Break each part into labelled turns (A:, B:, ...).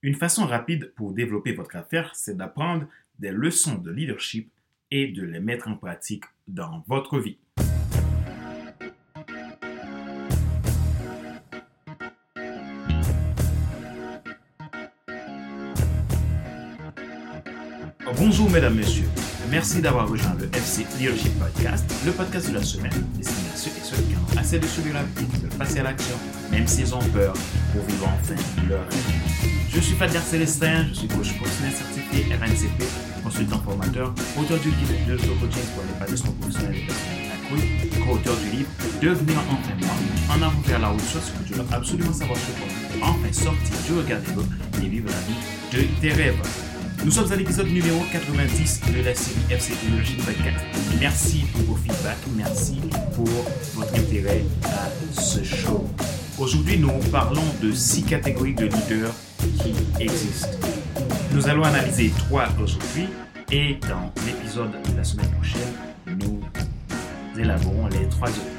A: Une façon rapide pour développer votre affaire, c'est d'apprendre des leçons de leadership et de les mettre en pratique dans votre vie. Bonjour mesdames, messieurs. Merci d'avoir rejoint le FC Leadership Podcast, le podcast de la semaine destiné à ceux et celles qui ont assez de subir la vie, de passer à l'action, même s'ils ont peur, pour vivre enfin leur rêve. Je suis Fadler Célestin, je suis coach professionnel certifié RNCP, consultant formateur, auteur du guide de coaching pour l'épanouissement professionnel des personnes accrues, co-auteur du livre Devenir enfin moi, en avant vers la route, ce que tu dois absolument savoir sur toi, enfin sortir du regard des et vivre la vie de tes rêves. Nous sommes à l'épisode numéro 90 de la série FC Technologie Podcast. Merci pour vos feedbacks, merci pour votre intérêt à ce show. Aujourd'hui, nous parlons de six catégories de leaders qui existent. Nous allons analyser trois aujourd'hui et dans l'épisode de la semaine prochaine, nous élaborons les trois autres.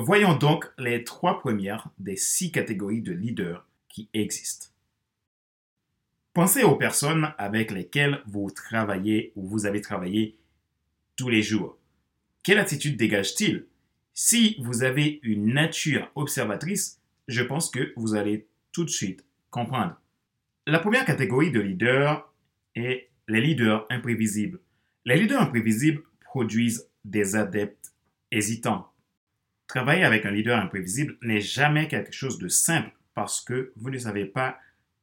A: Voyons donc les trois premières des six catégories de leaders qui existent. Pensez aux personnes avec lesquelles vous travaillez ou vous avez travaillé tous les jours. Quelle attitude dégage-t-il? Si vous avez une nature observatrice, je pense que vous allez tout de suite comprendre. La première catégorie de leaders est les leaders imprévisibles. Les leaders imprévisibles produisent des adeptes hésitants. Travailler avec un leader imprévisible n'est jamais quelque chose de simple parce que vous ne savez pas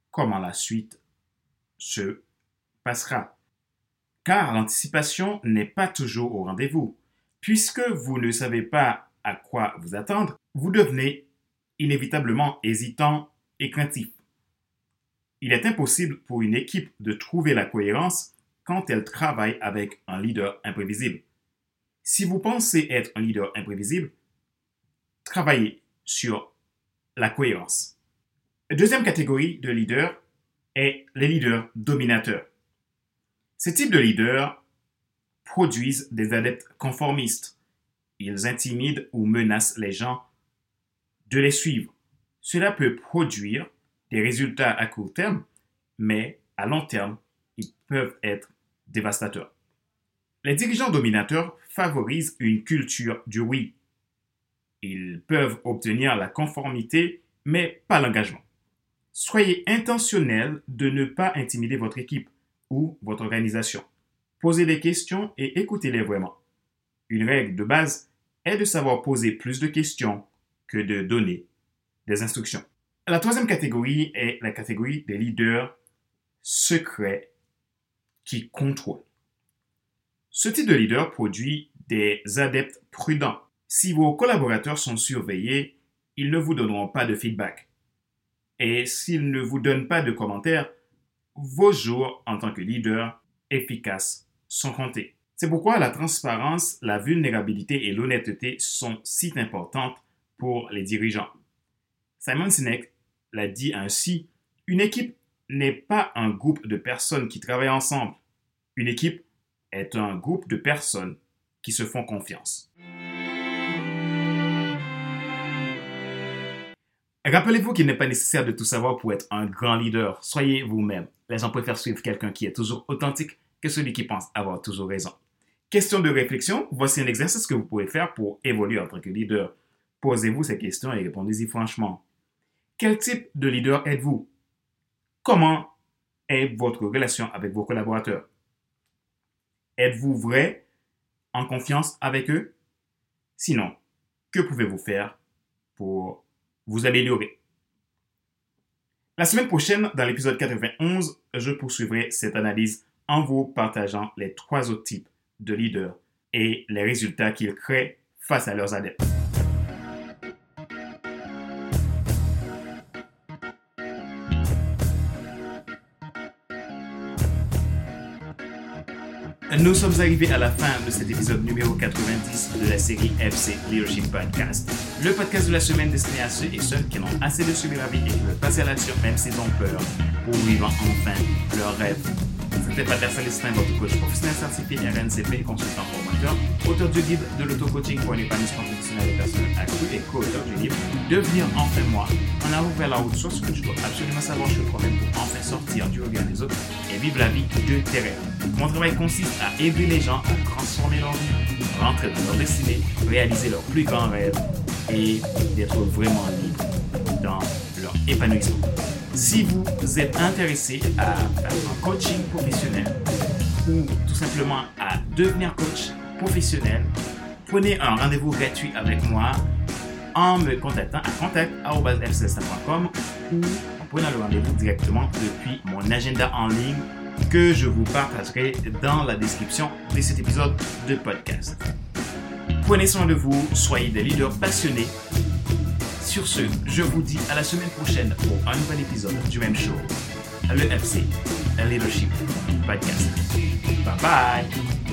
A: comment la suite se passera. Car l'anticipation n'est pas toujours au rendez-vous. Puisque vous ne savez pas à quoi vous attendre, vous devenez inévitablement hésitant et craintif. Il est impossible pour une équipe de trouver la cohérence quand elle travaille avec un leader imprévisible. Si vous pensez être un leader imprévisible, travaillez sur la cohérence. Deuxième catégorie de leaders, et les leaders dominateurs. Ces types de leaders produisent des adeptes conformistes. Ils intimident ou menacent les gens de les suivre. Cela peut produire des résultats à court terme, mais à long terme, ils peuvent être dévastateurs. Les dirigeants dominateurs favorisent une culture du oui. Ils peuvent obtenir la conformité, mais pas l'engagement. Soyez intentionnel de ne pas intimider votre équipe ou votre organisation. Posez des questions et écoutez-les vraiment. Une règle de base est de savoir poser plus de questions que de donner des instructions. La troisième catégorie est la catégorie des leaders secrets qui contrôlent. Ce type de leader produit des adeptes prudents. Si vos collaborateurs sont surveillés, ils ne vous donneront pas de feedback. Et s'il ne vous donne pas de commentaires, vos jours en tant que leader efficace sont comptés. C'est pourquoi la transparence, la vulnérabilité et l'honnêteté sont si importantes pour les dirigeants. Simon Sinek l'a dit ainsi, une équipe n'est pas un groupe de personnes qui travaillent ensemble. Une équipe est un groupe de personnes qui se font confiance. Rappelez-vous qu'il n'est pas nécessaire de tout savoir pour être un grand leader. Soyez vous-même. Les gens préfèrent suivre quelqu'un qui est toujours authentique que celui qui pense avoir toujours raison. Question de réflexion, voici un exercice que vous pouvez faire pour évoluer en tant que leader. Posez-vous ces questions et répondez-y franchement. Quel type de leader êtes-vous? Comment est votre relation avec vos collaborateurs? Êtes-vous vrai, en confiance avec eux? Sinon, que pouvez-vous faire pour vous améliorer. La semaine prochaine, dans l'épisode 91, je poursuivrai cette analyse en vous partageant les trois autres types de leaders et les résultats qu'ils créent face à leurs adeptes. Nous sommes arrivés à la fin de cet épisode numéro 90 de la série FC Leadership Podcast. Le podcast de la semaine destiné à ceux et celles qui n'ont assez de subir la vie et qui veulent passer à l'action même s'ils ont peur pour vivre enfin leur rêve. C'était Patrick Célestin, votre coach professionnel certifié RNCP, consultant formateur, auteur du guide de l'auto-coaching pour un épanouissement professionnel et personnel accru et co-auteur du livre Devenir enfin moi, en avant vers la haute source que tu dois absolument savoir chez toi-même pour enfin sortir du regard des autres et vivre la vie de tes rêves. Mon travail consiste à aider les gens à transformer leur vie, rentrer dans leur destinée, réaliser leurs plus grands rêves et d'être vraiment libres dans leur épanouissement. Si vous êtes intéressé à faire un coaching professionnel ou tout simplement à devenir coach professionnel, prenez un rendez-vous gratuit avec moi en me contactant à contact.fcs.com ou en prenant le rendez-vous directement depuis mon agenda en ligne que je vous partagerai dans la description de cet épisode de podcast. Prenez soin de vous, soyez des leaders passionnés. Sur ce, je vous dis à la semaine prochaine pour un nouvel épisode du même show, le FC, Leadership Podcast. Bye bye!